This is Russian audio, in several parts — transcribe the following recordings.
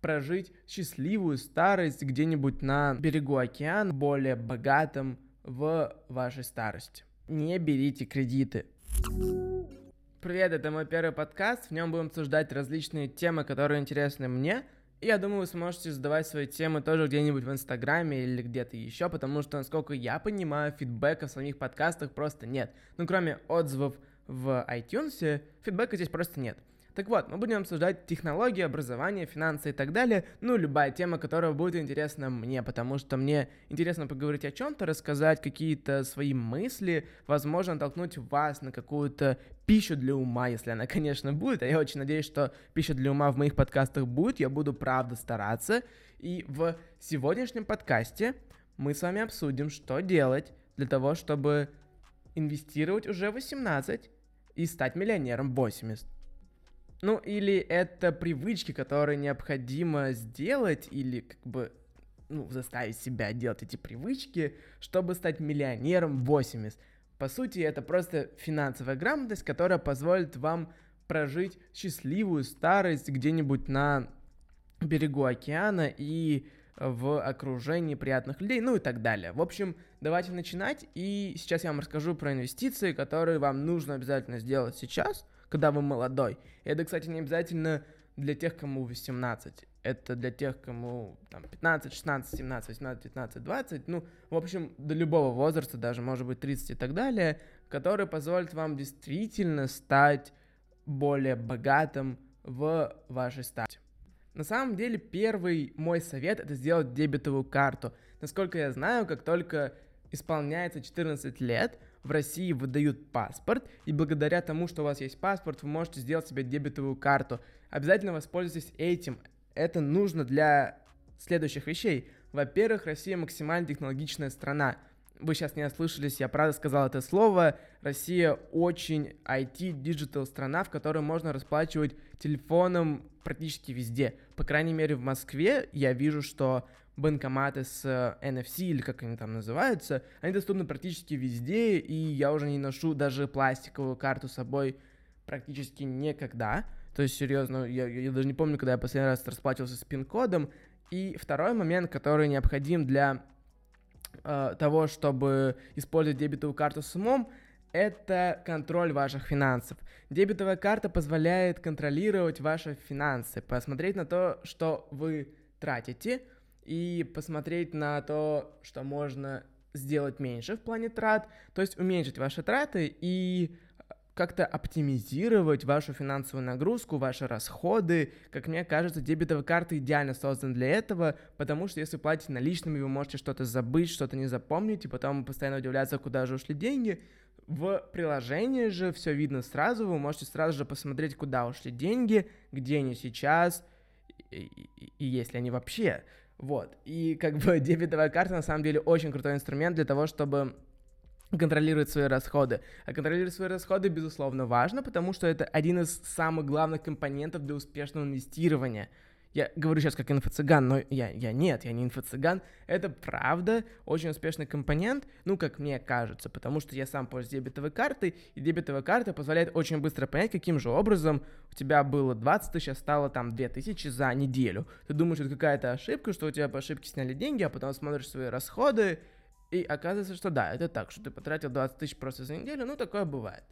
прожить счастливую старость где-нибудь на берегу океана, более богатым в вашей старости. Не берите кредиты. Привет, это мой первый подкаст. В нем будем обсуждать различные темы, которые интересны мне. И я думаю, вы сможете задавать свои темы тоже где-нибудь в Инстаграме или где-то еще, потому что, насколько я понимаю, фидбэка в самих подкастах просто нет. Ну, кроме отзывов в iTunes, фидбэка здесь просто нет. Так вот, мы будем обсуждать технологии, образование, финансы и так далее. Ну, любая тема, которая будет интересна мне, потому что мне интересно поговорить о чем-то, рассказать какие-то свои мысли, возможно, толкнуть вас на какую-то пищу для ума, если она, конечно, будет. А я очень надеюсь, что пища для ума в моих подкастах будет. Я буду, правда, стараться. И в сегодняшнем подкасте мы с вами обсудим, что делать для того, чтобы инвестировать уже 18 и стать миллионером 80. Ну, или это привычки, которые необходимо сделать, или как бы ну, заставить себя делать эти привычки, чтобы стать миллионером 80. По сути, это просто финансовая грамотность, которая позволит вам прожить счастливую старость где-нибудь на берегу океана и в окружении приятных людей, ну и так далее. В общем, давайте начинать, и сейчас я вам расскажу про инвестиции, которые вам нужно обязательно сделать сейчас – когда вы молодой. Это, кстати, не обязательно для тех, кому 18. Это для тех, кому там 15, 16, 17, 18, 19, 20. Ну, в общем, до любого возраста, даже, может быть, 30 и так далее, который позволит вам действительно стать более богатым в вашей стате. На самом деле, первый мой совет — это сделать дебетовую карту. Насколько я знаю, как только исполняется 14 лет, в России выдают паспорт, и благодаря тому, что у вас есть паспорт, вы можете сделать себе дебетовую карту. Обязательно воспользуйтесь этим. Это нужно для следующих вещей. Во-первых, Россия максимально технологичная страна. Вы сейчас не ослышались, я правда сказал это слово. Россия очень IT-digital страна, в которой можно расплачиваться телефоном практически везде. По крайней мере, в Москве я вижу, что банкоматы с NFC или как они там называются, они доступны практически везде, и я уже не ношу даже пластиковую карту с собой практически никогда. То есть, серьезно, я, я даже не помню, когда я последний раз расплачивался с пин-кодом. И второй момент, который необходим для э, того, чтобы использовать дебетовую карту с умом, это контроль ваших финансов. Дебетовая карта позволяет контролировать ваши финансы, посмотреть на то, что вы тратите, и посмотреть на то, что можно сделать меньше в плане трат, то есть уменьшить ваши траты и как-то оптимизировать вашу финансовую нагрузку, ваши расходы. Как мне кажется, дебетовая карта идеально создана для этого, потому что если платите наличными, вы можете что-то забыть, что-то не запомнить, и потом постоянно удивляться, куда же ушли деньги. В приложении же все видно сразу, вы можете сразу же посмотреть, куда ушли деньги, где они сейчас, и, и, и если они вообще. Вот. И как бы дебетовая карта на самом деле очень крутой инструмент для того, чтобы контролировать свои расходы. А контролировать свои расходы, безусловно, важно, потому что это один из самых главных компонентов для успешного инвестирования – я говорю сейчас как инфо-цыган, но я, я нет, я не инфо-цыган. Это правда очень успешный компонент, ну, как мне кажется, потому что я сам пользуюсь дебетовой картой, и дебетовая карта позволяет очень быстро понять, каким же образом у тебя было 20 тысяч, а стало там 2 тысячи за неделю. Ты думаешь, это какая-то ошибка, что у тебя по ошибке сняли деньги, а потом смотришь свои расходы, и оказывается, что да, это так, что ты потратил 20 тысяч просто за неделю, ну, такое бывает.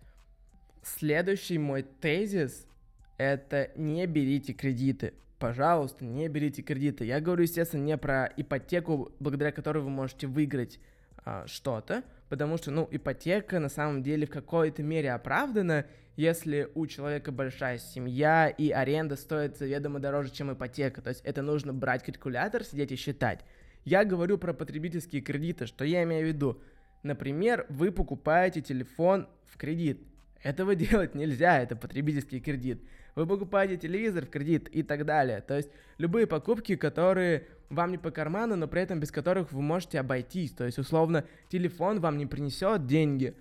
Следующий мой тезис – это не берите кредиты пожалуйста, не берите кредиты. Я говорю, естественно, не про ипотеку, благодаря которой вы можете выиграть а, что-то, потому что, ну, ипотека на самом деле в какой-то мере оправдана, если у человека большая семья и аренда стоит заведомо дороже, чем ипотека. То есть это нужно брать калькулятор, сидеть и считать. Я говорю про потребительские кредиты. Что я имею в виду? Например, вы покупаете телефон в кредит. Этого делать нельзя, это потребительский кредит вы покупаете телевизор в кредит и так далее. То есть любые покупки, которые вам не по карману, но при этом без которых вы можете обойтись. То есть условно телефон вам не принесет деньги,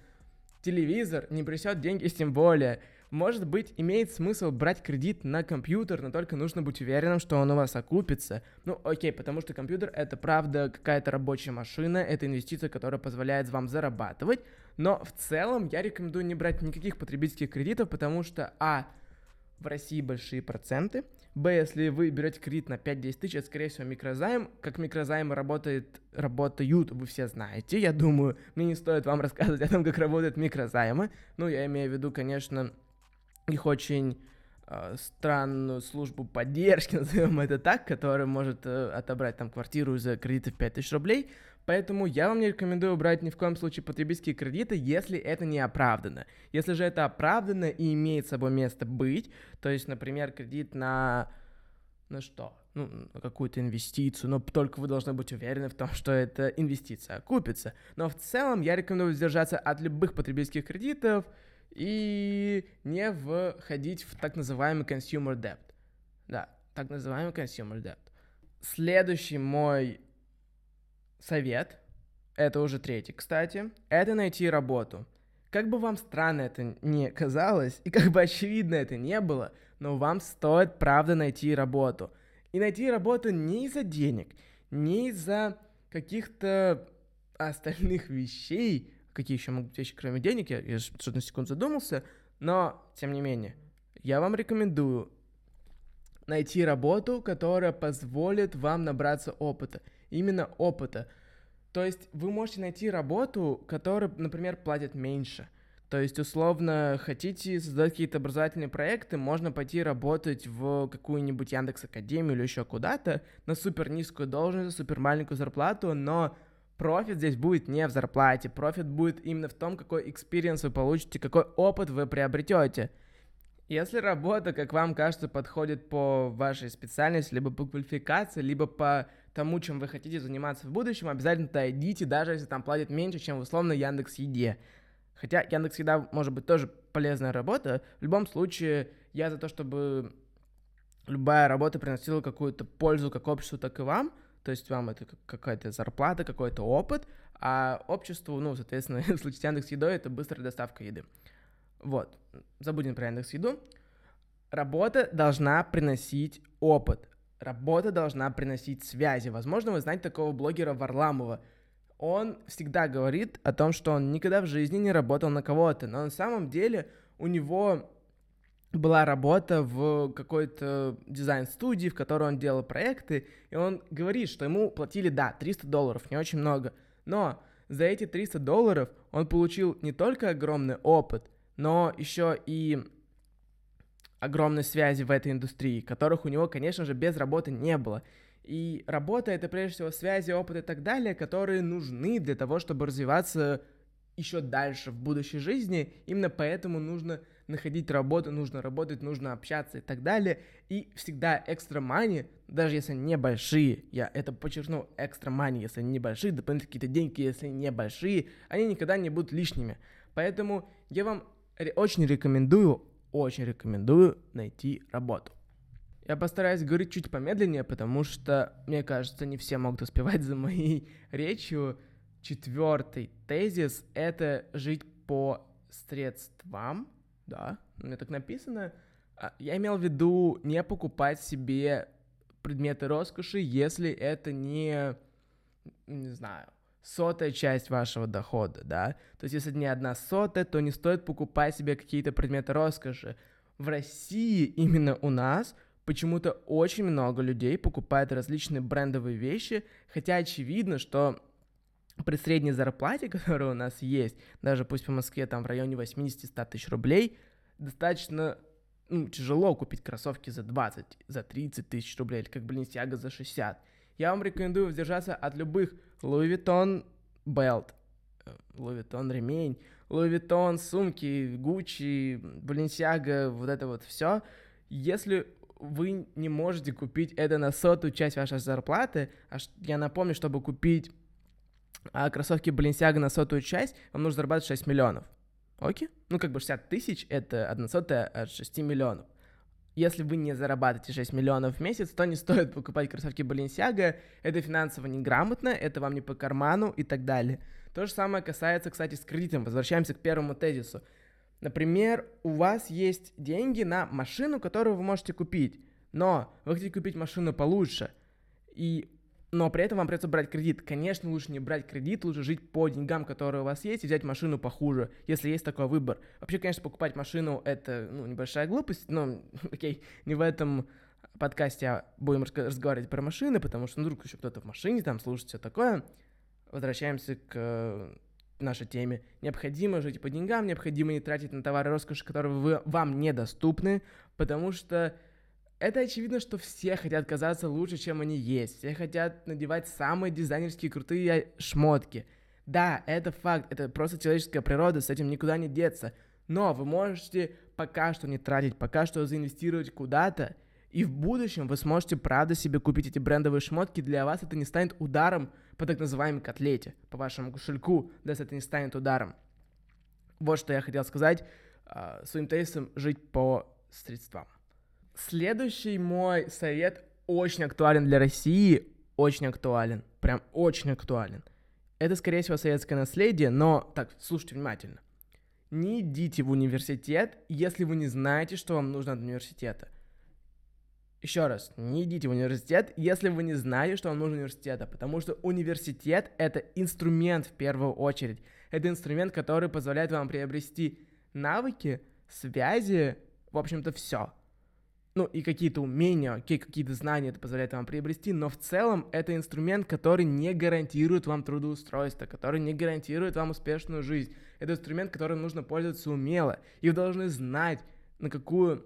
телевизор не принесет деньги тем более. Может быть, имеет смысл брать кредит на компьютер, но только нужно быть уверенным, что он у вас окупится. Ну, окей, потому что компьютер это правда какая-то рабочая машина, это инвестиция, которая позволяет вам зарабатывать. Но в целом я рекомендую не брать никаких потребительских кредитов, потому что, а, в России большие проценты. Б, если вы берете кредит на 5-10 тысяч, это, скорее всего, микрозайм. Как микрозаймы работает, работают, вы все знаете. Я думаю, мне не стоит вам рассказывать о том, как работают микрозаймы. Ну, я имею в виду, конечно, их очень э, странную службу поддержки, назовем это так, которая может э, отобрать там квартиру за кредиты в 5000 рублей. Поэтому я вам не рекомендую брать ни в коем случае потребительские кредиты, если это не оправдано. Если же это оправдано и имеет собой место быть, то есть, например, кредит на... на что? Ну, какую-то инвестицию, но только вы должны быть уверены в том, что эта инвестиция окупится. Но в целом я рекомендую воздержаться от любых потребительских кредитов и не входить в так называемый consumer debt. Да, так называемый consumer debt. Следующий мой совет, это уже третий, кстати, это найти работу. Как бы вам странно это не казалось, и как бы очевидно это не было, но вам стоит правда найти работу. И найти работу не из-за денег, не из-за каких-то остальных вещей, какие еще могут быть вещи, кроме денег, я, я что-то на секунду задумался, но, тем не менее, я вам рекомендую найти работу, которая позволит вам набраться опыта именно опыта. То есть вы можете найти работу, которая, например, платит меньше. То есть, условно, хотите создать какие-то образовательные проекты, можно пойти работать в какую-нибудь Яндекс Академию или еще куда-то на супер низкую должность, супер маленькую зарплату, но профит здесь будет не в зарплате, профит будет именно в том, какой experience вы получите, какой опыт вы приобретете. Если работа, как вам кажется, подходит по вашей специальности, либо по квалификации, либо по тому, чем вы хотите заниматься в будущем, обязательно туда даже если там платят меньше, чем в условно Яндекс Еде. Хотя Яндекс Еда может быть тоже полезная работа. В любом случае, я за то, чтобы любая работа приносила какую-то пользу как обществу, так и вам. То есть вам это какая-то зарплата, какой-то опыт, а обществу, ну, соответственно, в случае с Яндекс Едой это быстрая доставка еды. Вот, забудем про Яндекс Еду. Работа должна приносить опыт. Работа должна приносить связи. Возможно, вы знаете такого блогера Варламова. Он всегда говорит о том, что он никогда в жизни не работал на кого-то, но на самом деле у него была работа в какой-то дизайн-студии, в которой он делал проекты, и он говорит, что ему платили, да, 300 долларов, не очень много, но за эти 300 долларов он получил не только огромный опыт, но еще и огромной связи в этой индустрии, которых у него, конечно же, без работы не было. И работа — это прежде всего связи, опыт и так далее, которые нужны для того, чтобы развиваться еще дальше в будущей жизни. Именно поэтому нужно находить работу, нужно работать, нужно общаться и так далее. И всегда экстра мани, даже если небольшие, я это подчеркну, экстра мани, если они небольшие, дополнительные какие-то деньги, если небольшие, они никогда не будут лишними. Поэтому я вам очень рекомендую очень рекомендую найти работу. Я постараюсь говорить чуть помедленнее, потому что, мне кажется, не все могут успевать за моей речью. Четвертый тезис — это жить по средствам, да, у меня так написано. А, я имел в виду не покупать себе предметы роскоши, если это не, не знаю, сотая часть вашего дохода, да. То есть, если не одна сотая, то не стоит покупать себе какие-то предметы роскоши. В России именно у нас почему-то очень много людей покупают различные брендовые вещи, хотя очевидно, что при средней зарплате, которая у нас есть, даже пусть по Москве там в районе 80-100 тысяч рублей, достаточно ну, тяжело купить кроссовки за 20, за 30 тысяч рублей, или как Balenciaga за 60 я вам рекомендую воздержаться от любых Louis Vuitton belt, э, Louis Vuitton ремень, Louis Vuitton сумки, Gucci, Balenciaga, вот это вот все. Если вы не можете купить это на сотую часть вашей зарплаты, а я напомню, чтобы купить а, кроссовки Balenciaga на сотую часть, вам нужно зарабатывать 6 миллионов. Окей? Ну, как бы 60 тысяч — это 1 сотая от 6 миллионов если вы не зарабатываете 6 миллионов в месяц, то не стоит покупать кроссовки Balenciaga, это финансово неграмотно, это вам не по карману и так далее. То же самое касается, кстати, с кредитом. Возвращаемся к первому тезису. Например, у вас есть деньги на машину, которую вы можете купить, но вы хотите купить машину получше, и но при этом вам придется брать кредит. Конечно, лучше не брать кредит, лучше жить по деньгам, которые у вас есть, и взять машину похуже, если есть такой выбор. Вообще, конечно, покупать машину — это ну, небольшая глупость, но, окей, не в этом подкасте будем разговаривать про машины, потому что ну, вдруг еще кто-то в машине там слушает все такое. Возвращаемся к э, нашей теме. Необходимо жить по деньгам, необходимо не тратить на товары роскоши, которые вы, вам недоступны, потому что это очевидно, что все хотят казаться лучше, чем они есть. Все хотят надевать самые дизайнерские крутые шмотки. Да, это факт, это просто человеческая природа, с этим никуда не деться. Но вы можете пока что не тратить, пока что заинвестировать куда-то, и в будущем вы сможете правда себе купить эти брендовые шмотки, для вас это не станет ударом по так называемой котлете, по вашему кошельку, да, это не станет ударом. Вот что я хотел сказать э, своим тезисом жить по средствам. Следующий мой совет очень актуален для России, очень актуален, прям очень актуален. Это, скорее всего, советское наследие, но, так, слушайте внимательно. Не идите в университет, если вы не знаете, что вам нужно от университета. Еще раз, не идите в университет, если вы не знаете, что вам нужно университета, потому что университет — это инструмент в первую очередь. Это инструмент, который позволяет вам приобрести навыки, связи, в общем-то, все. Ну, и какие-то умения, окей, какие-то знания это позволяет вам приобрести, но в целом это инструмент, который не гарантирует вам трудоустройство, который не гарантирует вам успешную жизнь. Это инструмент, которым нужно пользоваться умело. И вы должны знать, на какую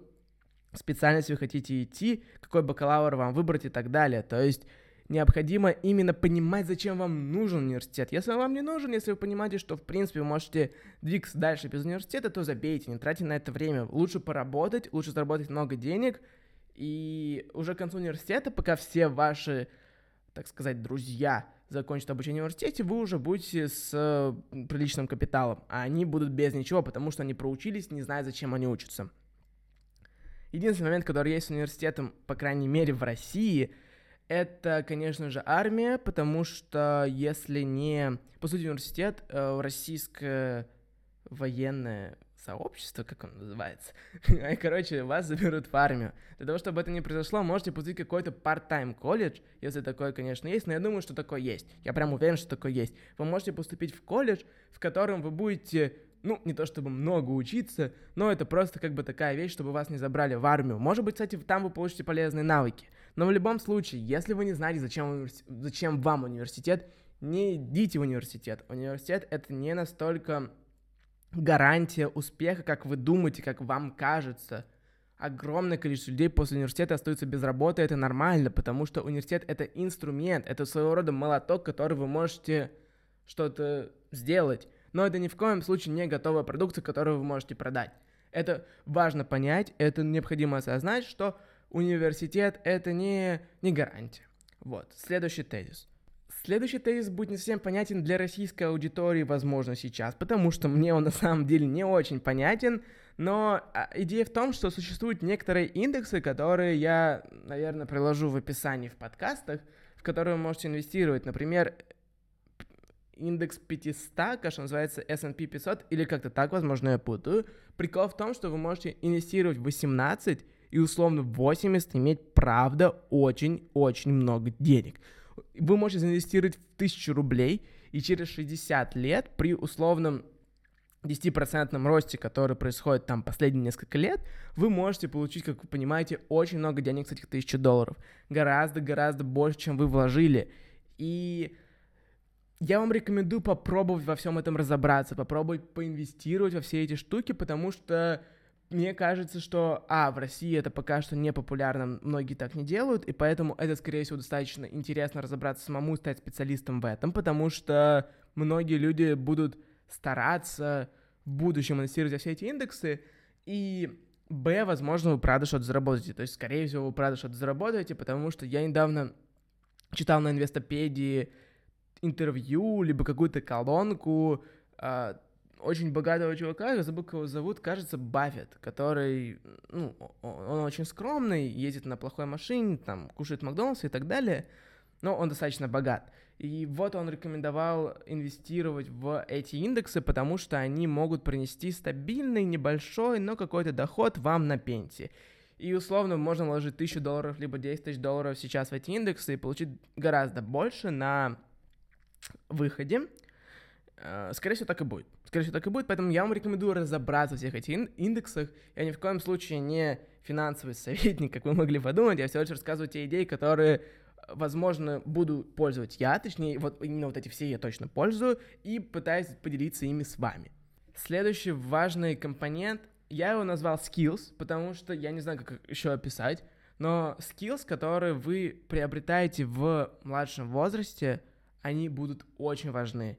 специальность вы хотите идти, какой бакалавр вам выбрать и так далее. То есть необходимо именно понимать, зачем вам нужен университет. Если он вам не нужен, если вы понимаете, что, в принципе, вы можете двигаться дальше без университета, то забейте, не тратьте на это время. Лучше поработать, лучше заработать много денег, и уже к концу университета, пока все ваши, так сказать, друзья закончат обучение в университете, вы уже будете с э, приличным капиталом, а они будут без ничего, потому что они проучились, не зная, зачем они учатся. Единственный момент, который есть с университетом, по крайней мере, в России, это, конечно же, армия, потому что если не... По сути, университет, э, российское военное сообщество, как он называется, короче, вас заберут в армию. Для того, чтобы это не произошло, можете поступить какой-то part-time колледж, если такое, конечно, есть, но я думаю, что такое есть. Я прям уверен, что такое есть. Вы можете поступить в колледж, в котором вы будете ну, не то чтобы много учиться, но это просто как бы такая вещь, чтобы вас не забрали в армию. Может быть, кстати, там вы получите полезные навыки. Но в любом случае, если вы не знаете, зачем, зачем вам университет, не идите в университет. Университет — это не настолько гарантия успеха, как вы думаете, как вам кажется. Огромное количество людей после университета остаются без работы, это нормально, потому что университет — это инструмент, это своего рода молоток, который вы можете что-то сделать но это ни в коем случае не готовая продукция, которую вы можете продать. Это важно понять, это необходимо осознать, что университет это не, не гарантия. Вот, следующий тезис. Следующий тезис будет не совсем понятен для российской аудитории, возможно, сейчас, потому что мне он на самом деле не очень понятен, но а, идея в том, что существуют некоторые индексы, которые я, наверное, приложу в описании в подкастах, в которые вы можете инвестировать. Например, индекс 500, кажется, называется S&P 500, или как-то так, возможно, я путаю. Прикол в том, что вы можете инвестировать в 18 и условно 80 иметь, правда, очень-очень много денег. Вы можете инвестировать в 1000 рублей, и через 60 лет при условном 10% росте, который происходит там последние несколько лет, вы можете получить, как вы понимаете, очень много денег с этих 1000 долларов. Гораздо-гораздо больше, чем вы вложили. И я вам рекомендую попробовать во всем этом разобраться, попробовать поинвестировать во все эти штуки, потому что мне кажется, что, а, в России это пока что не популярно, многие так не делают, и поэтому это, скорее всего, достаточно интересно разобраться самому, стать специалистом в этом, потому что многие люди будут стараться в будущем инвестировать все эти индексы, и Б, возможно, вы правда что-то заработаете, то есть, скорее всего, вы правда что-то заработаете, потому что я недавно читал на инвестопедии интервью, либо какую-то колонку э, очень богатого чувака, я забыл, как его зовут, кажется, Баффет, который, ну, он очень скромный, ездит на плохой машине, там, кушает Макдональдс и так далее, но он достаточно богат. И вот он рекомендовал инвестировать в эти индексы, потому что они могут принести стабильный, небольшой, но какой-то доход вам на пенсии. И условно можно вложить 1000 долларов, либо 10 тысяч долларов сейчас в эти индексы и получить гораздо больше на выходе. Э, скорее всего, так и будет. Скорее всего, так и будет, поэтому я вам рекомендую разобраться во всех этих индексах. Я ни в коем случае не финансовый советник, как вы могли подумать, я всего лишь рассказываю те идеи, которые, возможно, буду пользовать я, точнее, вот именно вот эти все я точно пользую, и пытаюсь поделиться ими с вами. Следующий важный компонент, я его назвал skills, потому что я не знаю, как еще описать, но skills, которые вы приобретаете в младшем возрасте, они будут очень важны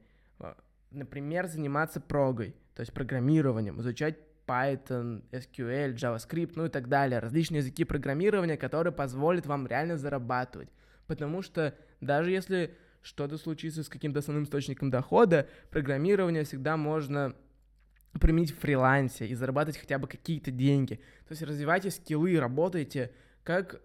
например, заниматься прогой, то есть программированием, изучать Python, SQL, JavaScript, ну и так далее, различные языки программирования, которые позволят вам реально зарабатывать. Потому что даже если что-то случится с каким-то основным источником дохода, программирование всегда можно применить в фрилансе и зарабатывать хотя бы какие-то деньги. То есть развивайте скиллы, работайте. Как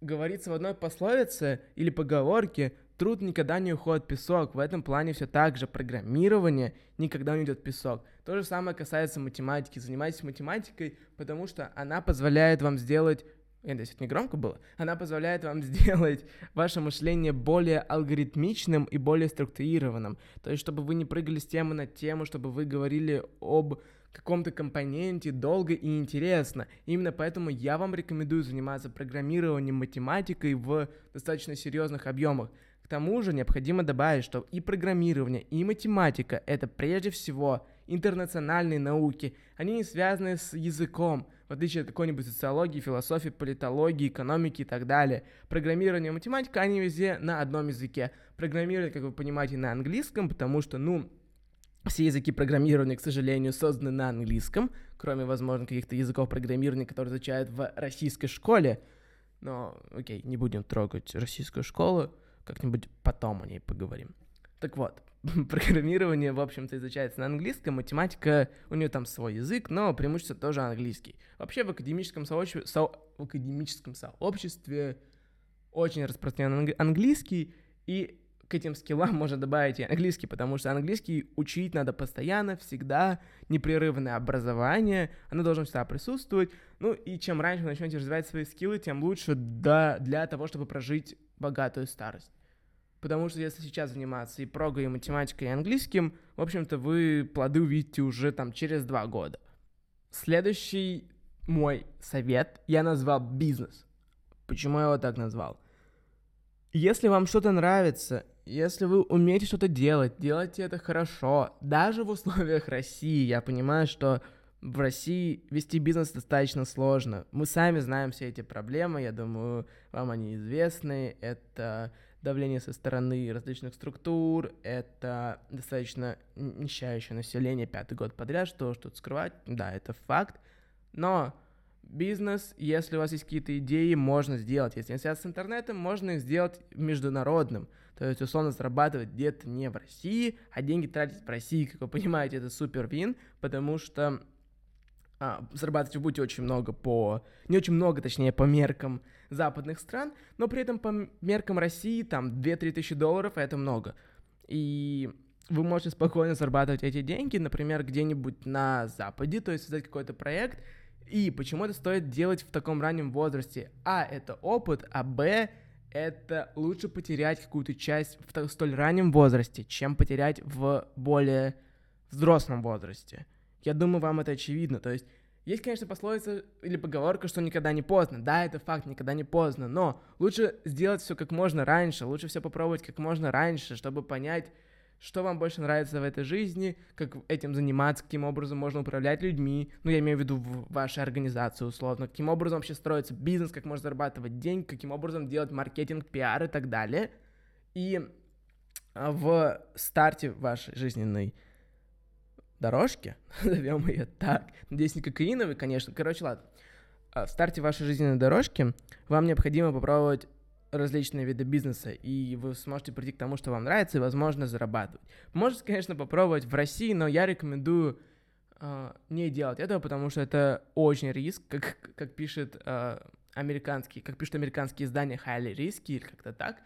говорится в одной пословице или поговорке, Труд никогда не уходит в песок. В этом плане все так же. Программирование никогда не идет в песок. То же самое касается математики. Занимайтесь математикой, потому что она позволяет вам сделать это не громко было, она позволяет вам сделать ваше мышление более алгоритмичным и более структурированным. То есть, чтобы вы не прыгали с темы на тему, чтобы вы говорили об каком-то компоненте долго и интересно. Именно поэтому я вам рекомендую заниматься программированием, математикой в достаточно серьезных объемах тому же необходимо добавить, что и программирование, и математика — это прежде всего интернациональные науки. Они не связаны с языком, в отличие от какой-нибудь социологии, философии, политологии, экономики и так далее. Программирование и математика, они везде на одном языке. Программирование, как вы понимаете, на английском, потому что, ну, все языки программирования, к сожалению, созданы на английском, кроме, возможно, каких-то языков программирования, которые изучают в российской школе. Но, окей, не будем трогать российскую школу. Как-нибудь потом о ней поговорим. Так вот, программирование, в общем-то, изучается на английском, математика, у нее там свой язык, но преимущество тоже английский. Вообще в академическом, сообществе, со, в академическом сообществе очень распространен английский, и к этим скиллам можно добавить и английский, потому что английский учить надо постоянно, всегда, непрерывное образование, оно должно всегда присутствовать. Ну и чем раньше вы начнете развивать свои скиллы, тем лучше да, для того, чтобы прожить богатую старость. Потому что если сейчас заниматься и прогой, и математикой, и английским, в общем-то, вы плоды увидите уже там через два года. Следующий мой совет я назвал бизнес. Почему я его так назвал? Если вам что-то нравится, если вы умеете что-то делать, делайте это хорошо. Даже в условиях России, я понимаю, что в России вести бизнес достаточно сложно. Мы сами знаем все эти проблемы, я думаю, вам они известны. Это давление со стороны различных структур, это достаточно нищающее население пятый год подряд, что что тут скрывать, да, это факт. Но бизнес, если у вас есть какие-то идеи, можно сделать. Если не связано с интернетом, можно их сделать международным. То есть, условно, зарабатывать где-то не в России, а деньги тратить в России, как вы понимаете, это супер вин, потому что а, зарабатывать вы будете очень много по... Не очень много, точнее, по меркам западных стран, но при этом по меркам России там 2-3 тысячи долларов это много. И вы можете спокойно зарабатывать эти деньги, например, где-нибудь на Западе, то есть создать какой-то проект. И почему это стоит делать в таком раннем возрасте? А, это опыт, а Б, это лучше потерять какую-то часть в столь раннем возрасте, чем потерять в более взрослом возрасте. Я думаю, вам это очевидно. То есть, есть, конечно, пословица или поговорка, что никогда не поздно. Да, это факт, никогда не поздно. Но лучше сделать все как можно раньше, лучше все попробовать как можно раньше, чтобы понять, что вам больше нравится в этой жизни, как этим заниматься, каким образом можно управлять людьми, ну, я имею в виду в вашей организации условно, каким образом вообще строится бизнес, как можно зарабатывать деньги, каким образом делать маркетинг, пиар и так далее. И а, в старте вашей жизненной дорожки, назовем ее так, надеюсь, не кокаиновый, конечно, короче, ладно, а, в старте вашей жизненной дорожки вам необходимо попробовать различные виды бизнеса, и вы сможете прийти к тому, что вам нравится, и, возможно, зарабатывать. Можете, конечно, попробовать в России, но я рекомендую э, не делать этого, потому что это очень риск, как, как пишет э, американский, как пишут американские издания highly risky, или как-то так.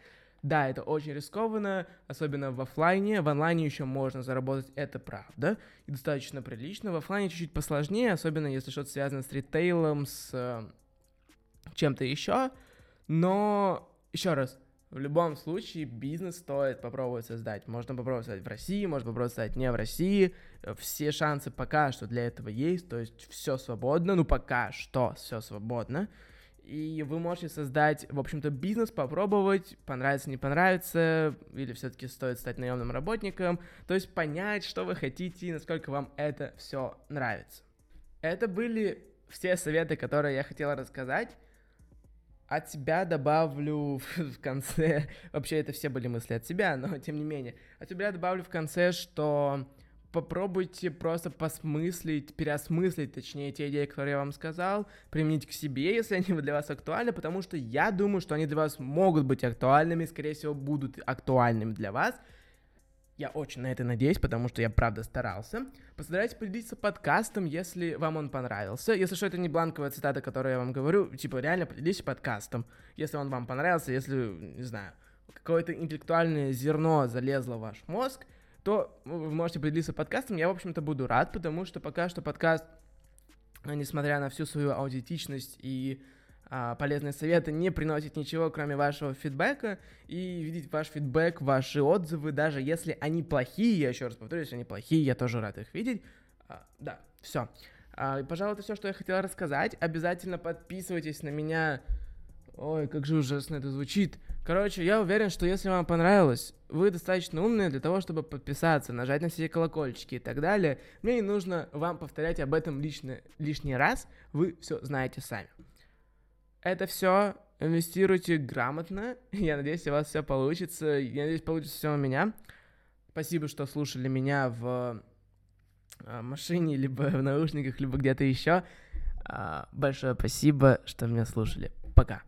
Да, это очень рискованно, особенно в офлайне. В онлайне еще можно заработать, это правда, и достаточно прилично. В офлайне чуть-чуть посложнее, особенно если что-то связано с ритейлом, с э, чем-то еще. Но, еще раз, В любом случае, бизнес стоит попробовать создать. Можно попробовать создать в России, можно попробовать создать не в России. Все шансы пока что для этого есть, то есть все свободно, ну пока что все свободно. И вы можете создать, в общем-то, бизнес, попробовать, понравится, не понравится, или все-таки стоит стать наемным работником, то есть понять, что вы хотите и насколько вам это все нравится. Это были все советы, которые я хотел рассказать. От себя добавлю в конце, вообще это все были мысли от себя, но тем не менее, от себя добавлю в конце, что попробуйте просто посмыслить, переосмыслить, точнее, те идеи, которые я вам сказал, применить к себе, если они для вас актуальны, потому что я думаю, что они для вас могут быть актуальными, скорее всего, будут актуальными для вас, я очень на это надеюсь, потому что я правда старался. Постарайтесь поделиться подкастом, если вам он понравился. Если что, это не бланковая цитата, которую я вам говорю. Типа, реально поделитесь подкастом, если он вам понравился, если, не знаю, какое-то интеллектуальное зерно залезло в ваш мозг, то вы можете поделиться подкастом. Я, в общем-то, буду рад, потому что пока что подкаст, несмотря на всю свою аудитичность и а, полезные советы не приносит ничего, кроме вашего фидбэка, и видеть ваш фидбэк, ваши отзывы, даже если они плохие, я еще раз повторюсь, если они плохие, я тоже рад их видеть. А, да, все. А, пожалуй, это все, что я хотел рассказать. Обязательно подписывайтесь на меня. Ой, как же ужасно это звучит. Короче, я уверен, что если вам понравилось, вы достаточно умные для того, чтобы подписаться, нажать на все колокольчики и так далее. Мне не нужно вам повторять об этом лично, лишний раз, вы все знаете сами. Это все инвестируйте грамотно. Я надеюсь, у вас все получится. Я надеюсь, получится все у меня. Спасибо, что слушали меня в а, машине, либо в наушниках, либо где-то еще. А, большое спасибо, что меня слушали. Пока.